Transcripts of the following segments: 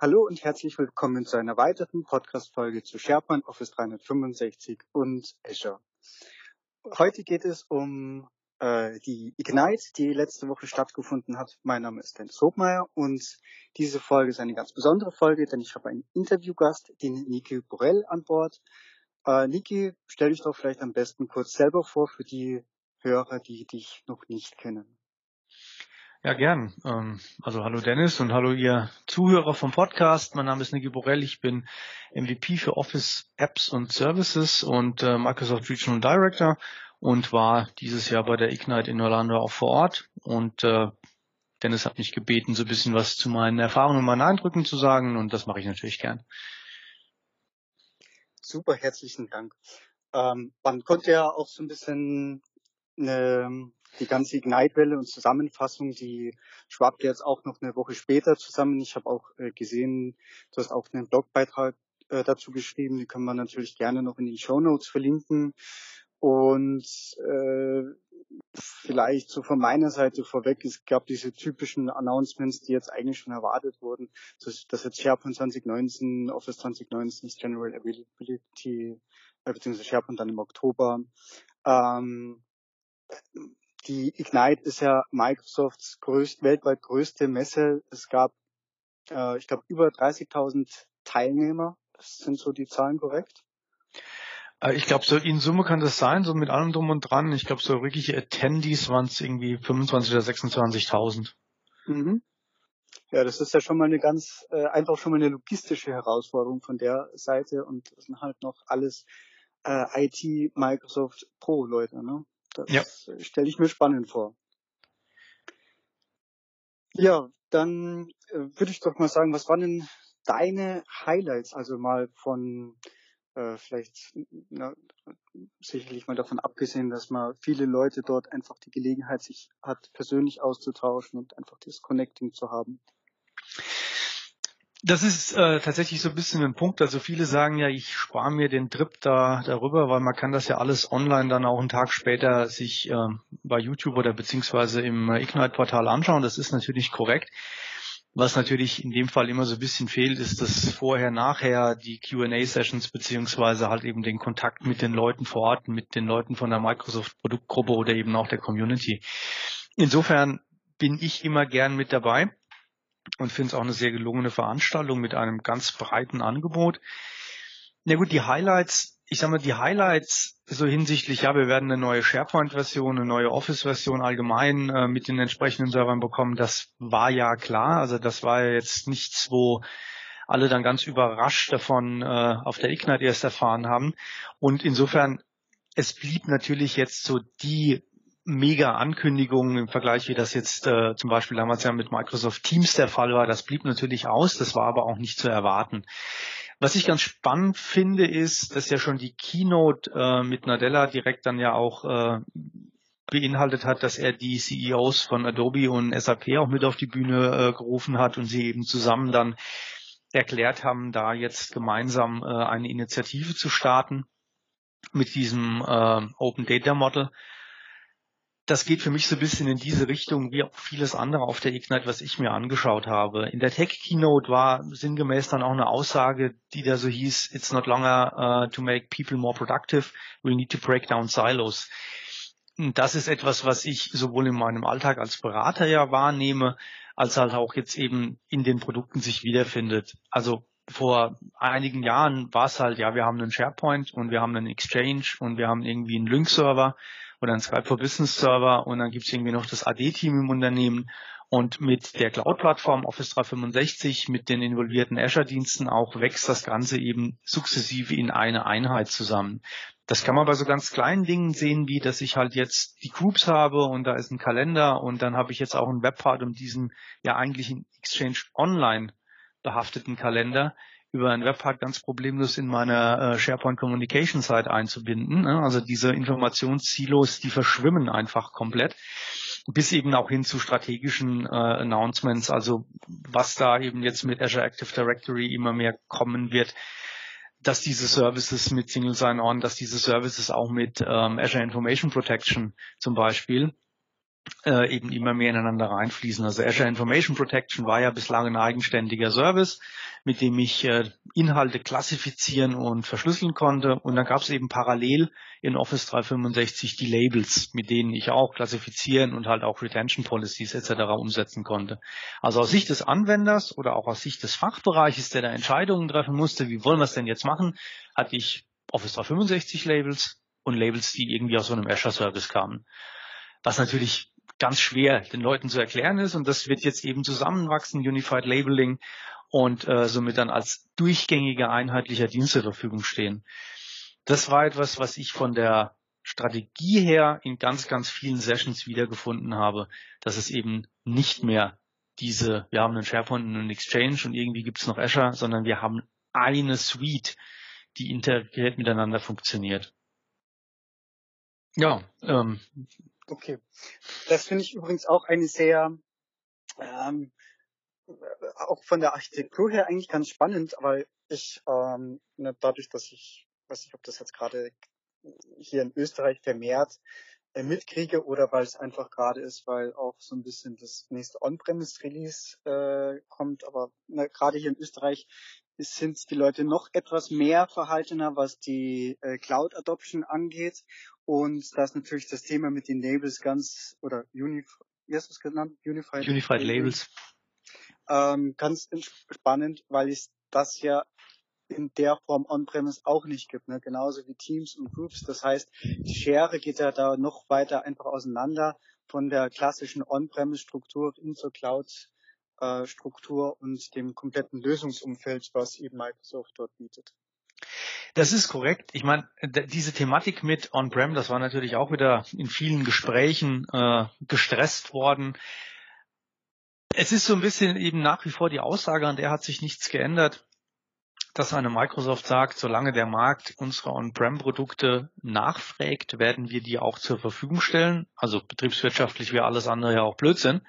Hallo und herzlich willkommen zu einer weiteren Podcast-Folge zu SharePoint Office 365 und Azure. Heute geht es um äh, die Ignite, die letzte Woche stattgefunden hat. Mein Name ist Dennis Hobmeier und diese Folge ist eine ganz besondere Folge, denn ich habe einen Interviewgast, den Niki Borell an Bord. Äh, Niki, stell dich doch vielleicht am besten kurz selber vor für die Hörer, die dich noch nicht kennen. Ja, gern. Ähm, also hallo Dennis und hallo ihr Zuhörer vom Podcast. Mein Name ist Niki Borell. Ich bin MVP für Office Apps und Services und äh, Microsoft Regional Director und war dieses Jahr bei der Ignite in Orlando auch vor Ort. Und äh, Dennis hat mich gebeten, so ein bisschen was zu meinen Erfahrungen und meinen Eindrücken zu sagen und das mache ich natürlich gern. Super, herzlichen Dank. Ähm, man konnte ja auch so ein bisschen eine die ganze Ignite-Welle und Zusammenfassung, die schwappt jetzt auch noch eine Woche später zusammen. Ich habe auch äh, gesehen, du hast auch einen Blogbeitrag äh, dazu geschrieben, die können wir natürlich gerne noch in die Show Notes verlinken. Und äh, vielleicht so von meiner Seite vorweg, es gab diese typischen Announcements, die jetzt eigentlich schon erwartet wurden, dass, dass jetzt SharePoint 2019, Office 2019 ist General Availability, äh, beziehungsweise SharePoint dann im Oktober. Ähm, die Ignite ist ja Microsofts größt, weltweit größte Messe. Es gab, äh, ich glaube, über 30.000 Teilnehmer. Das sind so die Zahlen korrekt? Äh, ich glaube, so in Summe kann das sein, so mit allem drum und dran. Ich glaube, so wirkliche Attendees waren es irgendwie 25.000 oder 26.000. Mhm. Ja, das ist ja schon mal eine ganz, äh, einfach schon mal eine logistische Herausforderung von der Seite und das sind halt noch alles äh, IT Microsoft Pro Leute, ne? Das ja. stelle ich mir spannend vor. Ja, dann äh, würde ich doch mal sagen, was waren denn deine Highlights, also mal von äh, vielleicht na, sicherlich mal davon abgesehen, dass man viele Leute dort einfach die Gelegenheit sich hat, persönlich auszutauschen und einfach das Connecting zu haben. Das ist äh, tatsächlich so ein bisschen ein Punkt. Also viele sagen ja, ich spare mir den Trip da darüber, weil man kann das ja alles online dann auch einen Tag später sich äh, bei YouTube oder beziehungsweise im Ignite-Portal anschauen. Das ist natürlich korrekt. Was natürlich in dem Fall immer so ein bisschen fehlt, ist das vorher, nachher die Q&A-Sessions beziehungsweise halt eben den Kontakt mit den Leuten vor Ort, mit den Leuten von der Microsoft-Produktgruppe oder eben auch der Community. Insofern bin ich immer gern mit dabei und finde es auch eine sehr gelungene Veranstaltung mit einem ganz breiten Angebot. Na gut, die Highlights, ich sage mal, die Highlights so hinsichtlich, ja, wir werden eine neue SharePoint-Version, eine neue Office-Version allgemein äh, mit den entsprechenden Servern bekommen. Das war ja klar. Also das war ja jetzt nichts, wo alle dann ganz überrascht davon äh, auf der Ignite erst erfahren haben. Und insofern, es blieb natürlich jetzt so die Mega-Ankündigungen im Vergleich, wie das jetzt äh, zum Beispiel damals ja mit Microsoft Teams der Fall war. Das blieb natürlich aus, das war aber auch nicht zu erwarten. Was ich ganz spannend finde, ist, dass ja schon die Keynote äh, mit Nadella direkt dann ja auch äh, beinhaltet hat, dass er die CEOs von Adobe und SAP auch mit auf die Bühne äh, gerufen hat und sie eben zusammen dann erklärt haben, da jetzt gemeinsam äh, eine Initiative zu starten mit diesem äh, Open Data Model das geht für mich so ein bisschen in diese Richtung wie auch vieles andere auf der Ignite, was ich mir angeschaut habe. In der Tech Keynote war sinngemäß dann auch eine Aussage, die da so hieß, it's not longer uh, to make people more productive, we need to break down silos. Und das ist etwas, was ich sowohl in meinem Alltag als Berater ja wahrnehme, als halt auch jetzt eben in den Produkten sich wiederfindet. Also vor einigen Jahren war es halt, ja, wir haben einen SharePoint und wir haben einen Exchange und wir haben irgendwie einen Link-Server oder ein Skype for Business Server und dann gibt es irgendwie noch das AD-Team im Unternehmen und mit der Cloud-Plattform Office 365, mit den involvierten Azure-Diensten auch wächst das Ganze eben sukzessive in eine Einheit zusammen. Das kann man bei so ganz kleinen Dingen sehen, wie dass ich halt jetzt die Groups habe und da ist ein Kalender und dann habe ich jetzt auch einen Webpart um diesen ja eigentlich in Exchange Online behafteten Kalender über ein Webpack ganz problemlos in meine äh, SharePoint Communication Site einzubinden. Ne? Also diese Informationssilos, die verschwimmen einfach komplett, bis eben auch hin zu strategischen äh, Announcements, also was da eben jetzt mit Azure Active Directory immer mehr kommen wird, dass diese Services mit Single Sign-On, dass diese Services auch mit ähm, Azure Information Protection zum Beispiel äh, eben immer mehr ineinander reinfließen. Also Azure Information Protection war ja bislang ein eigenständiger Service, mit dem ich äh, Inhalte klassifizieren und verschlüsseln konnte. Und dann gab es eben parallel in Office 365 die Labels, mit denen ich auch klassifizieren und halt auch Retention Policies etc. umsetzen konnte. Also aus Sicht des Anwenders oder auch aus Sicht des Fachbereiches, der da Entscheidungen treffen musste, wie wollen wir es denn jetzt machen, hatte ich Office 365 Labels und Labels, die irgendwie aus so einem Azure Service kamen. Was natürlich ganz schwer den Leuten zu erklären ist. Und das wird jetzt eben zusammenwachsen, Unified Labeling und äh, somit dann als durchgängiger, einheitlicher Dienst zur Verfügung stehen. Das war etwas, was ich von der Strategie her in ganz, ganz vielen Sessions wiedergefunden habe, dass es eben nicht mehr diese, wir haben einen SharePoint und einen Exchange und irgendwie gibt es noch Azure, sondern wir haben eine Suite, die integriert miteinander funktioniert. Ja, ähm, Okay. Das finde ich übrigens auch eine sehr, ähm, auch von der Architektur her eigentlich ganz spannend, weil ich ähm, ne, dadurch, dass ich, weiß nicht, ob das jetzt gerade hier in Österreich vermehrt äh, mitkriege oder weil es einfach gerade ist, weil auch so ein bisschen das nächste On-Premise-Release äh, kommt, aber ne, gerade hier in Österreich sind die Leute noch etwas mehr verhaltener, was die äh, Cloud Adoption angeht. Und da ist natürlich das Thema mit den Labels ganz, oder Unif wie hast du es genannt? Unified, Unified Labels. Ähm, ganz spannend, weil es das ja in der Form On-Premise auch nicht gibt, ne? genauso wie Teams und Groups. Das heißt, die Schere geht ja da noch weiter einfach auseinander von der klassischen On-Premise-Struktur hin zur Cloud äh, Struktur und dem kompletten Lösungsumfeld, was eben Microsoft dort bietet. Das ist korrekt. Ich meine, diese Thematik mit On-Prem, das war natürlich auch wieder in vielen Gesprächen äh, gestresst worden. Es ist so ein bisschen eben nach wie vor die Aussage, an der hat sich nichts geändert, dass eine Microsoft sagt, solange der Markt unsere On-Prem-Produkte nachfragt, werden wir die auch zur Verfügung stellen. Also betriebswirtschaftlich wäre alles andere ja auch Blödsinn.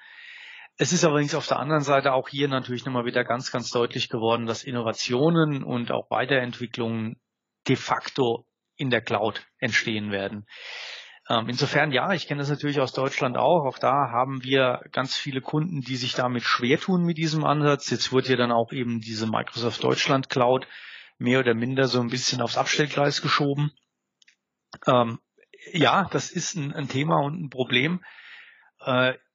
Es ist allerdings auf der anderen Seite auch hier natürlich nochmal wieder ganz, ganz deutlich geworden, dass Innovationen und auch Weiterentwicklungen de facto in der Cloud entstehen werden. Ähm, insofern ja, ich kenne das natürlich aus Deutschland auch. Auch da haben wir ganz viele Kunden, die sich damit schwer tun mit diesem Ansatz. Jetzt wird ja dann auch eben diese Microsoft Deutschland Cloud mehr oder minder so ein bisschen aufs Abstellgleis geschoben. Ähm, ja, das ist ein, ein, Thema und ein Problem.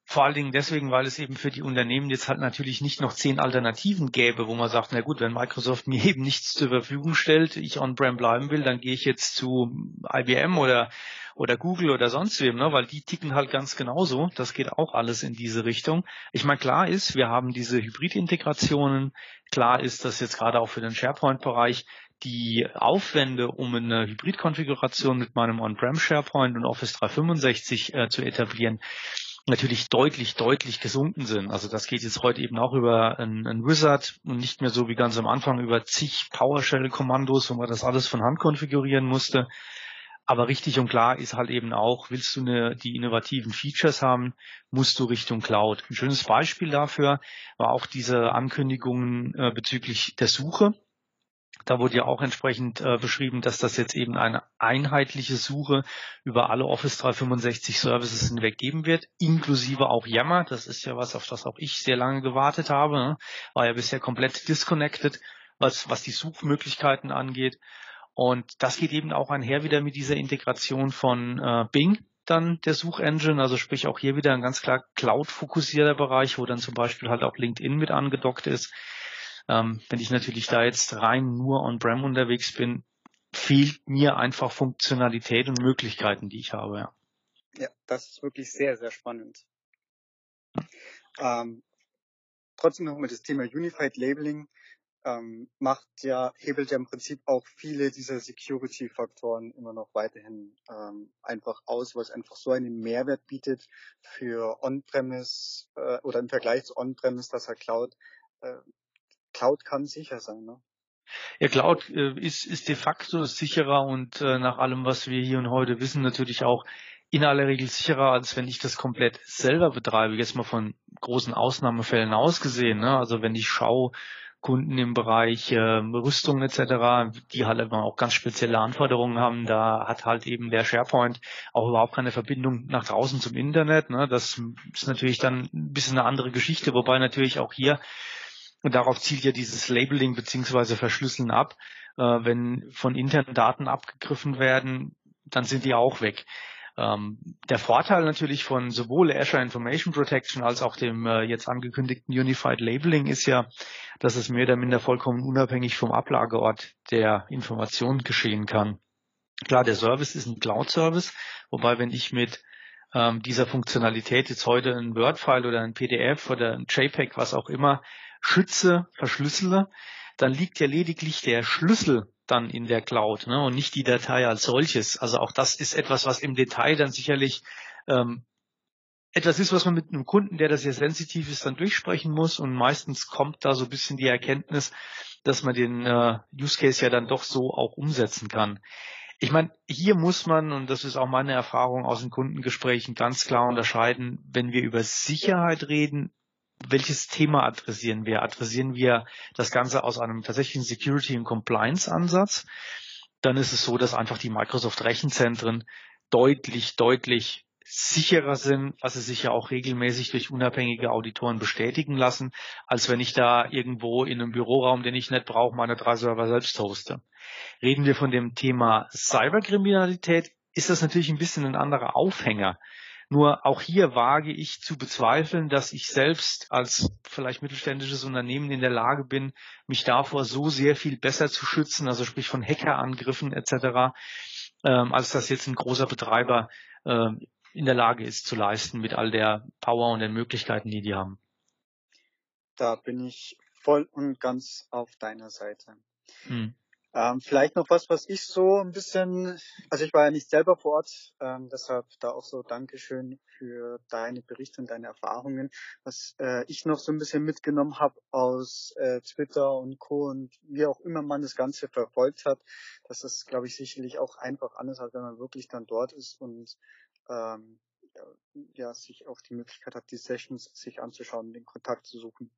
Vor allen Dingen deswegen, weil es eben für die Unternehmen jetzt halt natürlich nicht noch zehn Alternativen gäbe, wo man sagt, na gut, wenn Microsoft mir eben nichts zur Verfügung stellt, ich on-prem bleiben will, dann gehe ich jetzt zu IBM oder oder Google oder sonst wem, ne? weil die ticken halt ganz genauso. Das geht auch alles in diese Richtung. Ich meine, klar ist, wir haben diese Hybrid-Integrationen. Klar ist, dass jetzt gerade auch für den SharePoint-Bereich die Aufwände, um eine Hybrid-Konfiguration mit meinem On-Prem SharePoint und Office 365 äh, zu etablieren, natürlich deutlich, deutlich gesunken sind. Also das geht jetzt heute eben auch über ein, Wizard und nicht mehr so wie ganz am Anfang über zig PowerShell-Kommandos, wo man das alles von Hand konfigurieren musste. Aber richtig und klar ist halt eben auch, willst du eine, die innovativen Features haben, musst du Richtung Cloud. Ein schönes Beispiel dafür war auch diese Ankündigungen äh, bezüglich der Suche. Da wurde ja auch entsprechend äh, beschrieben, dass das jetzt eben eine einheitliche Suche über alle Office 365 Services hinweg geben wird, inklusive auch Yammer. Das ist ja was, auf das auch ich sehr lange gewartet habe. Ne? War ja bisher komplett disconnected, was, was die Suchmöglichkeiten angeht. Und das geht eben auch einher wieder mit dieser Integration von äh, Bing, dann der Suchengine, also sprich auch hier wieder ein ganz klar Cloud-fokussierter Bereich, wo dann zum Beispiel halt auch LinkedIn mit angedockt ist. Ähm, wenn ich natürlich da jetzt rein nur on-prem unterwegs bin, fehlt mir einfach Funktionalität und Möglichkeiten, die ich habe. Ja, ja das ist wirklich sehr, sehr spannend. Ähm, trotzdem nochmal das Thema Unified Labeling ähm, macht ja, hebelt ja im Prinzip auch viele dieser Security-Faktoren immer noch weiterhin ähm, einfach aus, weil es einfach so einen Mehrwert bietet für On-Premise äh, oder im Vergleich zu On-Premise, dass er Cloud äh, Cloud kann sicher sein, ne? Ja, Cloud äh, ist, ist de facto sicherer und äh, nach allem, was wir hier und heute wissen, natürlich auch in aller Regel sicherer, als wenn ich das komplett selber betreibe. Jetzt mal von großen Ausnahmefällen ausgesehen. Ne? Also wenn ich schaue, Kunden im Bereich äh, Rüstung etc., die halt immer auch ganz spezielle Anforderungen haben. Da hat halt eben der SharePoint auch überhaupt keine Verbindung nach draußen zum Internet. Ne? Das ist natürlich dann ein bisschen eine andere Geschichte, wobei natürlich auch hier, und darauf zielt ja dieses Labeling beziehungsweise Verschlüsseln ab, äh, wenn von internen Daten abgegriffen werden, dann sind die auch weg. Ähm, der Vorteil natürlich von sowohl Azure Information Protection als auch dem äh, jetzt angekündigten Unified Labeling ist ja, dass es mehr oder minder vollkommen unabhängig vom Ablageort der Information geschehen kann. Klar, der Service ist ein Cloud-Service, wobei wenn ich mit ähm, dieser Funktionalität jetzt heute ein Word-File oder ein PDF oder ein JPEG, was auch immer, schütze, verschlüssele, dann liegt ja lediglich der Schlüssel dann in der Cloud ne, und nicht die Datei als solches. Also auch das ist etwas, was im Detail dann sicherlich ähm, etwas ist, was man mit einem Kunden, der das sehr sensitiv ist, dann durchsprechen muss. Und meistens kommt da so ein bisschen die Erkenntnis, dass man den äh, Use Case ja dann doch so auch umsetzen kann. Ich meine, hier muss man, und das ist auch meine Erfahrung aus den Kundengesprächen, ganz klar unterscheiden, wenn wir über Sicherheit reden, welches Thema adressieren wir? Adressieren wir das Ganze aus einem tatsächlichen Security- und Compliance-Ansatz? Dann ist es so, dass einfach die Microsoft-Rechenzentren deutlich, deutlich sicherer sind, was sie sich ja auch regelmäßig durch unabhängige Auditoren bestätigen lassen, als wenn ich da irgendwo in einem Büroraum, den ich nicht brauche, meine drei Server selbst hoste. Reden wir von dem Thema Cyberkriminalität, ist das natürlich ein bisschen ein anderer Aufhänger. Nur auch hier wage ich zu bezweifeln, dass ich selbst als vielleicht mittelständisches Unternehmen in der Lage bin, mich davor so sehr viel besser zu schützen, also sprich von Hackerangriffen etc., ähm, als das jetzt ein großer Betreiber äh, in der Lage ist zu leisten mit all der Power und den Möglichkeiten, die die haben. Da bin ich voll und ganz auf deiner Seite. Hm. Ähm, vielleicht noch was, was ich so ein bisschen, also ich war ja nicht selber vor Ort, ähm, deshalb da auch so Dankeschön für deine Berichte und deine Erfahrungen. Was äh, ich noch so ein bisschen mitgenommen habe aus äh, Twitter und Co. und wie auch immer man das Ganze verfolgt hat, dass das, glaube ich, sicherlich auch einfach anders hat, wenn man wirklich dann dort ist und ähm, ja, sich auch die Möglichkeit hat, die Sessions sich anzuschauen, den Kontakt zu suchen.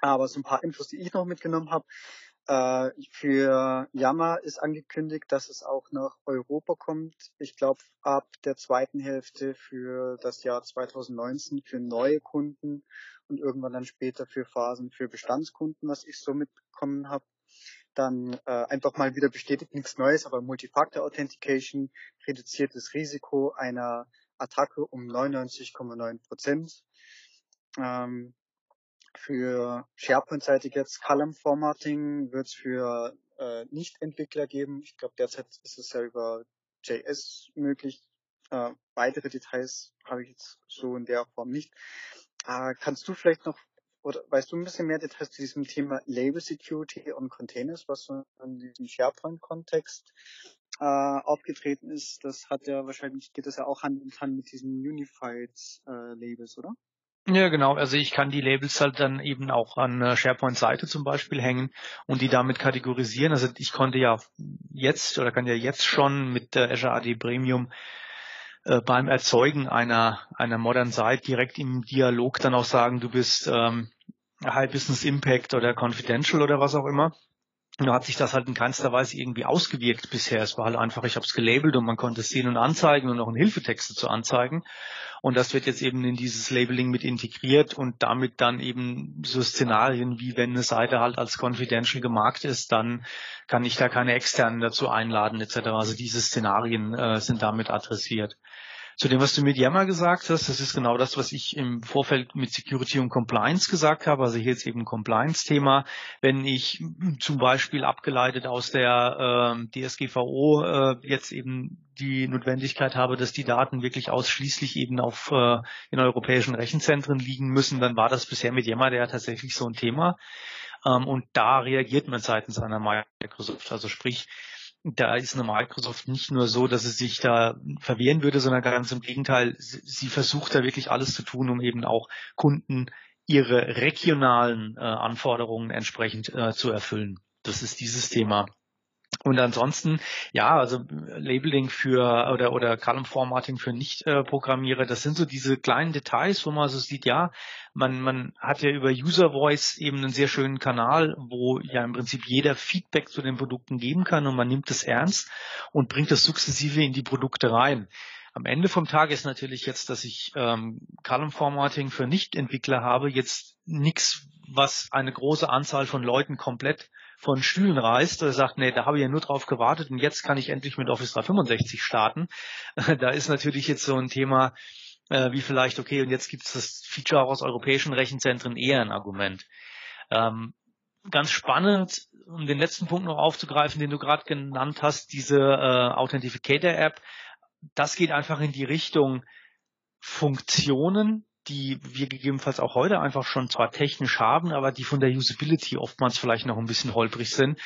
Aber so ein paar Infos, die ich noch mitgenommen habe. Äh, für Yammer ist angekündigt, dass es auch nach Europa kommt. Ich glaube, ab der zweiten Hälfte für das Jahr 2019 für neue Kunden und irgendwann dann später für Phasen für Bestandskunden, was ich so mitbekommen habe. Dann äh, einfach mal wieder bestätigt, nichts Neues, aber Multifactor Authentication reduziert das Risiko einer Attacke um 99,9 Prozent. Ähm, für SharePoint-seitig jetzt Column Formatting wird es für äh, Nicht-Entwickler geben. Ich glaube, derzeit ist es ja über JS möglich. Äh, weitere Details habe ich jetzt so in der Form nicht. Äh, kannst du vielleicht noch oder weißt du ein bisschen mehr Details zu diesem Thema Label Security und Containers, was so in diesem SharePoint-Kontext äh, aufgetreten ist? Das hat ja wahrscheinlich, geht das ja auch Hand in Hand mit diesen Unified äh, Labels, oder? Ja, genau. Also ich kann die Labels halt dann eben auch an SharePoint-Seite zum Beispiel hängen und die damit kategorisieren. Also ich konnte ja jetzt oder kann ja jetzt schon mit Azure AD Premium äh, beim Erzeugen einer, einer Modern Site direkt im Dialog dann auch sagen, du bist ähm, High Business Impact oder Confidential oder was auch immer. Nur hat sich das halt in keinster Weise irgendwie ausgewirkt bisher. Es war halt einfach, ich habe es gelabelt und man konnte es sehen und anzeigen und auch einen Hilfetext dazu anzeigen. Und das wird jetzt eben in dieses Labeling mit integriert und damit dann eben so Szenarien wie wenn eine Seite halt als confidential gemarkt ist, dann kann ich da keine externen dazu einladen etc. Also diese Szenarien äh, sind damit adressiert. Zu dem, was du mit Yammer gesagt hast, das ist genau das, was ich im Vorfeld mit Security und Compliance gesagt habe. Also hier ist eben Compliance-Thema. Wenn ich zum Beispiel abgeleitet aus der äh, DSGVO äh, jetzt eben die Notwendigkeit habe, dass die Daten wirklich ausschließlich eben auf äh, in europäischen Rechenzentren liegen müssen, dann war das bisher mit Yammer ja tatsächlich so ein Thema. Ähm, und da reagiert man seitens einer Microsoft. Also sprich, da ist eine Microsoft nicht nur so, dass es sich da verwehren würde, sondern ganz im Gegenteil, sie versucht da wirklich alles zu tun, um eben auch Kunden ihre regionalen äh, Anforderungen entsprechend äh, zu erfüllen. Das ist dieses Thema. Und ansonsten, ja, also Labeling für oder oder Column Formatting für Nicht-Programmierer, das sind so diese kleinen Details, wo man so sieht, ja, man man hat ja über User Voice eben einen sehr schönen Kanal, wo ja im Prinzip jeder Feedback zu den Produkten geben kann und man nimmt es ernst und bringt das sukzessive in die Produkte rein. Am Ende vom Tag ist natürlich jetzt, dass ich ähm, Column Formatting für Nicht-Entwickler habe, jetzt nichts, was eine große Anzahl von Leuten komplett von Stühlen reißt oder sagt, nee, da habe ich ja nur drauf gewartet und jetzt kann ich endlich mit Office 365 starten. da ist natürlich jetzt so ein Thema äh, wie vielleicht, okay, und jetzt gibt es das Feature auch aus europäischen Rechenzentren eher ein Argument. Ähm, ganz spannend, um den letzten Punkt noch aufzugreifen, den du gerade genannt hast, diese äh, Authentificator-App, das geht einfach in die Richtung Funktionen, die wir gegebenenfalls auch heute einfach schon zwar technisch haben, aber die von der Usability oftmals vielleicht noch ein bisschen holprig sind,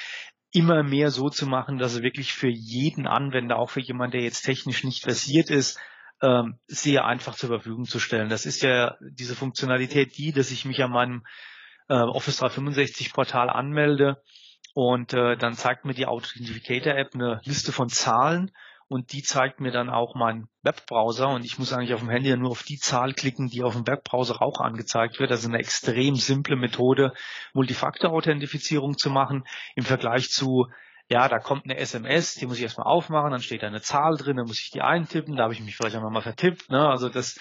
immer mehr so zu machen, dass er wirklich für jeden Anwender, auch für jemanden, der jetzt technisch nicht versiert ist, ähm, sehr einfach zur Verfügung zu stellen. Das ist ja diese Funktionalität die, dass ich mich an meinem äh, Office 365 Portal anmelde und äh, dann zeigt mir die Authentificator App eine Liste von Zahlen und die zeigt mir dann auch meinen Webbrowser und ich muss eigentlich auf dem Handy nur auf die Zahl klicken, die auf dem Webbrowser auch angezeigt wird. Also eine extrem simple Methode, Multifaktor-Authentifizierung zu machen im Vergleich zu ja, da kommt eine SMS, die muss ich erstmal aufmachen, dann steht da eine Zahl drin, dann muss ich die eintippen, da habe ich mich vielleicht auch nochmal vertippt. Ne? Also das,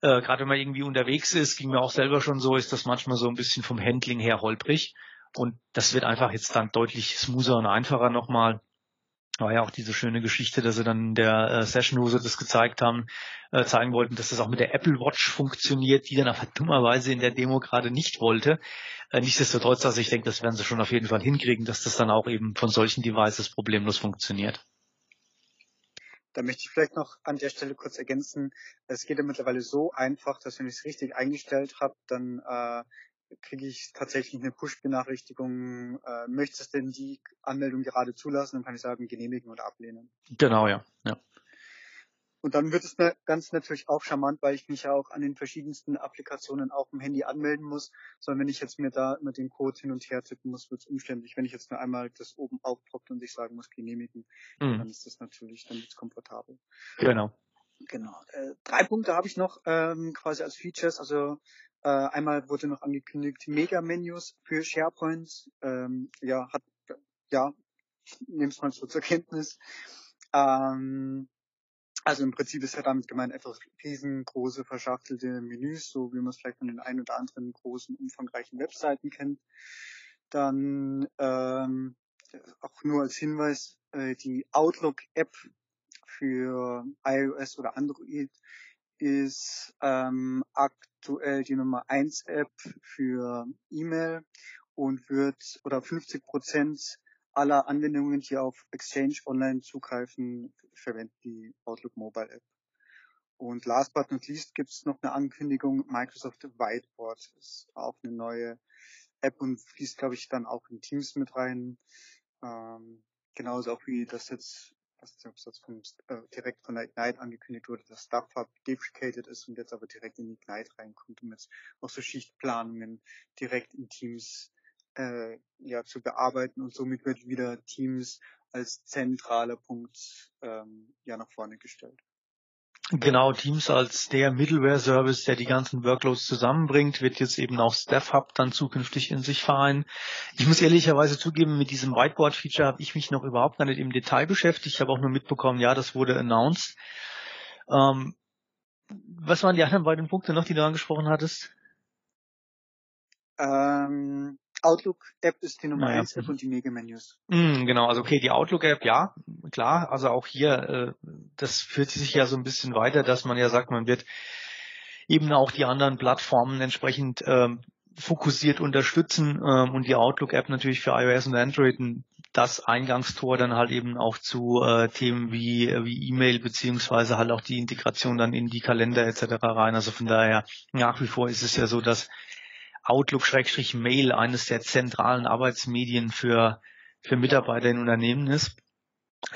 äh, gerade wenn man irgendwie unterwegs ist, ging mir auch selber schon so, ist das manchmal so ein bisschen vom Handling her holprig. Und das wird einfach jetzt dann deutlich smoother und einfacher nochmal war ja auch diese schöne Geschichte, dass sie dann in der äh, Session, wo sie das gezeigt haben, äh, zeigen wollten, dass das auch mit der Apple Watch funktioniert, die dann aber dummerweise in der Demo gerade nicht wollte. Äh, nichtsdestotrotz, also ich denke, das werden sie schon auf jeden Fall hinkriegen, dass das dann auch eben von solchen Devices problemlos funktioniert. Da möchte ich vielleicht noch an der Stelle kurz ergänzen. Es geht ja mittlerweile so einfach, dass wenn ich es richtig eingestellt habe, dann äh, kriege ich tatsächlich eine Push-Benachrichtigung, äh, möchtest denn die Anmeldung gerade zulassen? Dann kann ich sagen, genehmigen oder ablehnen. Genau, ja. ja. Und dann wird es ne, ganz natürlich auch charmant, weil ich mich ja auch an den verschiedensten Applikationen auch im Handy anmelden muss. Sondern wenn ich jetzt mir da immer den Code hin und her tippen muss, wird es umständlich. Wenn ich jetzt nur einmal das oben aufpoppt und ich sagen muss, genehmigen, mhm. dann ist das natürlich, dann wird komfortabel. Genau. Genau. Äh, drei Punkte habe ich noch ähm, quasi als Features. Also äh, einmal wurde noch angekündigt Mega-Menus für SharePoint. Ähm, ja, hat, ja, nehme es mal so zur Kenntnis. Ähm, also im Prinzip ist ja damit gemeint einfach riesengroße verschachtelte Menüs, so wie man es vielleicht von den ein oder anderen großen, umfangreichen Webseiten kennt. Dann ähm, auch nur als Hinweis, äh, die Outlook-App für iOS oder Android ist ähm, aktuell die Nummer 1 App für E-Mail und wird oder 50 Prozent aller Anwendungen, die auf Exchange Online zugreifen, verwenden die Outlook Mobile App. Und last but not least gibt es noch eine Ankündigung, Microsoft Whiteboard ist auch eine neue App und fließt, glaube ich, dann auch in Teams mit rein. Ähm, genauso auch wie das jetzt weiß nicht, ob jetzt vom, äh, direkt von der Ignite angekündigt wurde, dass StuffHub deprecated ist und jetzt aber direkt in Ignite reinkommt, um jetzt auch so Schichtplanungen direkt in Teams äh, ja, zu bearbeiten und somit wird wieder Teams als zentraler Punkt ähm, ja nach vorne gestellt. Genau, Teams als der Middleware-Service, der die ganzen Workloads zusammenbringt, wird jetzt eben auch Staff Hub dann zukünftig in sich vereinen. Ich muss ehrlicherweise zugeben, mit diesem Whiteboard-Feature habe ich mich noch überhaupt gar nicht im Detail beschäftigt. Ich habe auch nur mitbekommen, ja, das wurde announced. Ähm, was waren die anderen beiden Punkte noch, die du angesprochen hattest? Ähm, Outlook-App ist die Nummer 1 App und die Mega-Menus. Mm, genau, also okay, die Outlook-App, ja, klar. Also auch hier, äh, das führt sich ja so ein bisschen weiter, dass man ja sagt, man wird eben auch die anderen Plattformen entsprechend ähm, fokussiert unterstützen ähm, und die Outlook-App natürlich für iOS und Android das Eingangstor dann halt eben auch zu äh, Themen wie wie E-Mail beziehungsweise halt auch die Integration dann in die Kalender etc. rein. Also von daher nach wie vor ist es ja so, dass Outlook-Mail eines der zentralen Arbeitsmedien für, für Mitarbeiter in Unternehmen ist.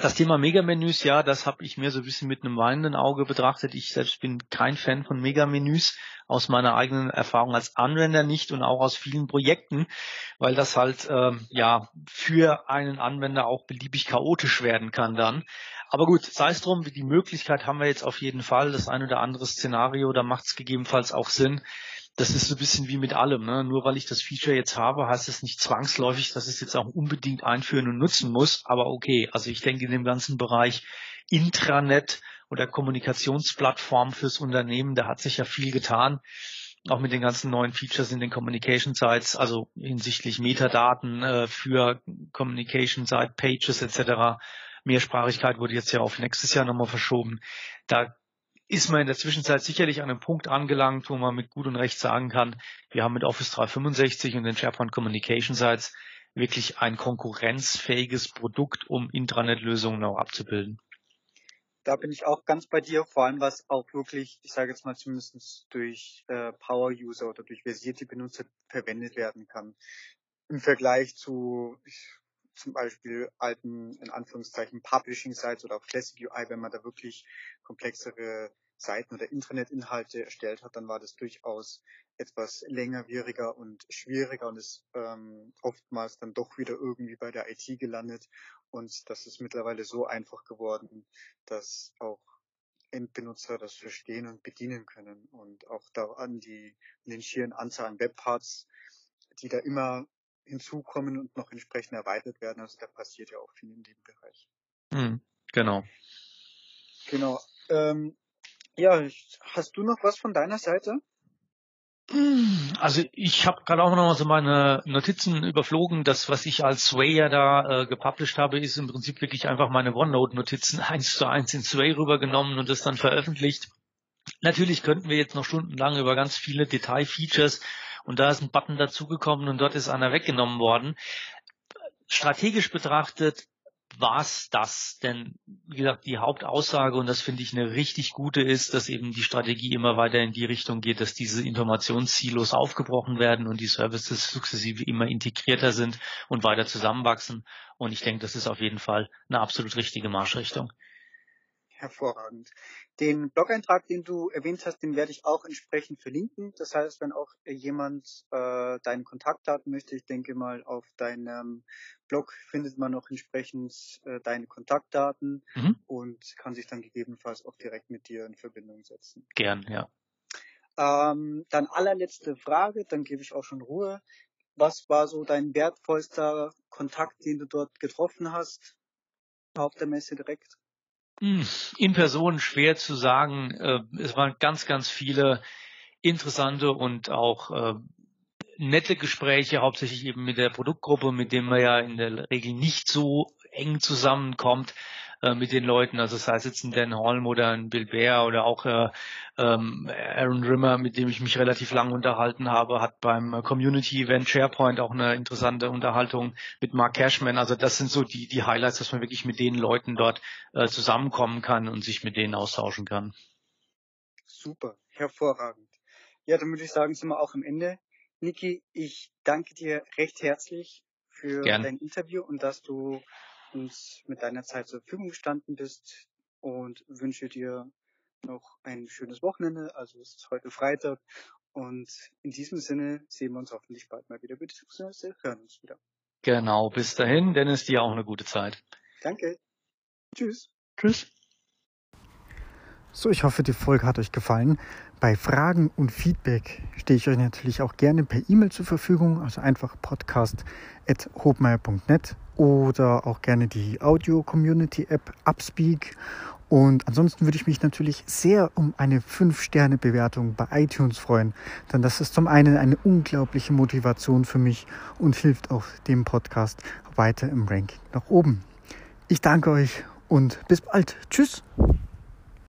Das Thema Megamenüs, ja, das habe ich mir so ein bisschen mit einem weinenden Auge betrachtet. Ich selbst bin kein Fan von Megamenüs, aus meiner eigenen Erfahrung als Anwender nicht und auch aus vielen Projekten, weil das halt ähm, ja für einen Anwender auch beliebig chaotisch werden kann dann. Aber gut, sei es drum, die Möglichkeit haben wir jetzt auf jeden Fall. Das ein oder andere Szenario, da macht es gegebenenfalls auch Sinn, das ist so ein bisschen wie mit allem. Ne? Nur weil ich das Feature jetzt habe, heißt es nicht zwangsläufig, dass ich es jetzt auch unbedingt einführen und nutzen muss. Aber okay, also ich denke in dem ganzen Bereich Intranet oder Kommunikationsplattform fürs Unternehmen, da hat sich ja viel getan. Auch mit den ganzen neuen Features in den Communication Sites, also hinsichtlich Metadaten äh, für Communication Site Pages etc. Mehrsprachigkeit wurde jetzt ja auf nächstes Jahr nochmal verschoben. Da ist man in der Zwischenzeit sicherlich an einem Punkt angelangt, wo man mit gut und recht sagen kann, wir haben mit Office 365 und den SharePoint Communication Sites wirklich ein konkurrenzfähiges Produkt, um Intranet-Lösungen auch abzubilden. Da bin ich auch ganz bei dir, vor allem was auch wirklich, ich sage jetzt mal zumindest durch äh, Power-User oder durch versierte Benutzer verwendet werden kann. Im Vergleich zu, ich zum Beispiel alten, in Anführungszeichen, Publishing-Sites oder auch Classic UI, wenn man da wirklich komplexere Seiten oder Intranet-Inhalte erstellt hat, dann war das durchaus etwas längerwieriger und schwieriger und ist ähm, oftmals dann doch wieder irgendwie bei der IT gelandet. Und das ist mittlerweile so einfach geworden, dass auch Endbenutzer das verstehen und bedienen können. Und auch da an die, an den schieren Anzahl an Webparts, die da immer hinzukommen und noch entsprechend erweitert werden. Also da passiert ja auch viel in dem Bereich. Hm, genau. Genau. Ähm, ja, hast du noch was von deiner Seite? Also ich habe gerade auch noch mal so meine Notizen überflogen. Das, was ich als Swayer da äh, gepublished habe, ist im Prinzip wirklich einfach meine OneNote-Notizen eins zu eins in Sway rübergenommen und das dann veröffentlicht. Natürlich könnten wir jetzt noch stundenlang über ganz viele Detailfeatures und da ist ein Button dazugekommen und dort ist einer weggenommen worden. Strategisch betrachtet was das denn, wie gesagt, die Hauptaussage, und das finde ich eine richtig gute ist, dass eben die Strategie immer weiter in die Richtung geht, dass diese Informationssilos aufgebrochen werden und die Services sukzessive immer integrierter sind und weiter zusammenwachsen. Und ich denke, das ist auf jeden Fall eine absolut richtige Marschrichtung. Hervorragend. Den Blog-Eintrag, den du erwähnt hast, den werde ich auch entsprechend verlinken. Das heißt, wenn auch jemand äh, deine Kontaktdaten möchte, ich denke mal, auf deinem Blog findet man auch entsprechend äh, deine Kontaktdaten mhm. und kann sich dann gegebenenfalls auch direkt mit dir in Verbindung setzen. Gern, ja. Ähm, dann allerletzte Frage, dann gebe ich auch schon Ruhe. Was war so dein wertvollster Kontakt, den du dort getroffen hast? Auf der Messe direkt? Hm, in Person schwer zu sagen. Äh, es waren ganz, ganz viele interessante und auch äh, nette Gespräche, hauptsächlich eben mit der Produktgruppe, mit dem man ja in der Regel nicht so eng zusammenkommt äh, mit den Leuten. Also sei es jetzt ein Dan Holm oder ein Bill Bear oder auch äh, ähm, Aaron Rimmer, mit dem ich mich relativ lang unterhalten habe, hat beim Community Event SharePoint auch eine interessante Unterhaltung mit Mark Cashman. Also das sind so die, die Highlights, dass man wirklich mit den Leuten dort äh, zusammenkommen kann und sich mit denen austauschen kann. Super, hervorragend. Ja, dann würde ich sagen, sind wir auch am Ende. Niki, ich danke dir recht herzlich für Gern. dein Interview und dass du uns mit deiner Zeit zur Verfügung gestanden bist und wünsche dir noch ein schönes Wochenende. Also es ist heute Freitag und in diesem Sinne sehen wir uns hoffentlich bald mal wieder, beziehungsweise hören uns wieder. Genau, bis dahin, Dennis, dir auch eine gute Zeit. Danke. Tschüss. Tschüss. So, ich hoffe, die Folge hat euch gefallen. Bei Fragen und Feedback stehe ich euch natürlich auch gerne per E-Mail zur Verfügung, also einfach podcast.hobmeier.net oder auch gerne die Audio-Community-App Upspeak. Und ansonsten würde ich mich natürlich sehr um eine 5-Sterne-Bewertung bei iTunes freuen, denn das ist zum einen eine unglaubliche Motivation für mich und hilft auch dem Podcast weiter im Ranking nach oben. Ich danke euch und bis bald. Tschüss.